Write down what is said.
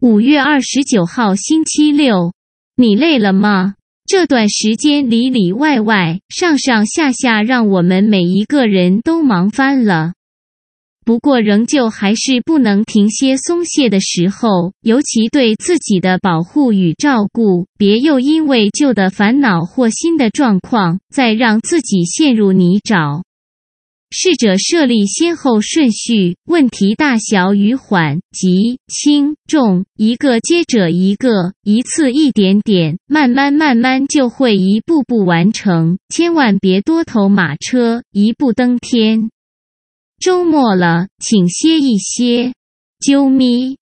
五月二十九号星期六，你累了吗？这段时间里里外外、上上下下，让我们每一个人都忙翻了。不过，仍旧还是不能停歇松懈的时候，尤其对自己的保护与照顾，别又因为旧的烦恼或新的状况，再让自己陷入泥沼。试着设立先后顺序，问题大小与缓急轻重，一个接着一个，一次一点点，慢慢慢慢就会一步步完成。千万别多头马车，一步登天。周末了，请歇一歇，啾咪。